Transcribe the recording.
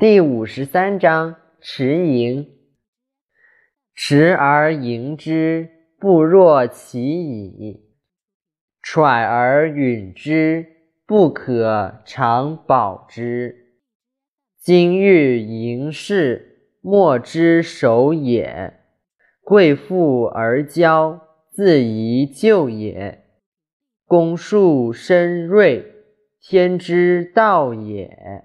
第五十三章：持盈。持而盈之，不若其已；揣而允之，不可长保之。今欲盈事，莫之守也。贵富而骄，自宜咎也。公树深锐，天之道也。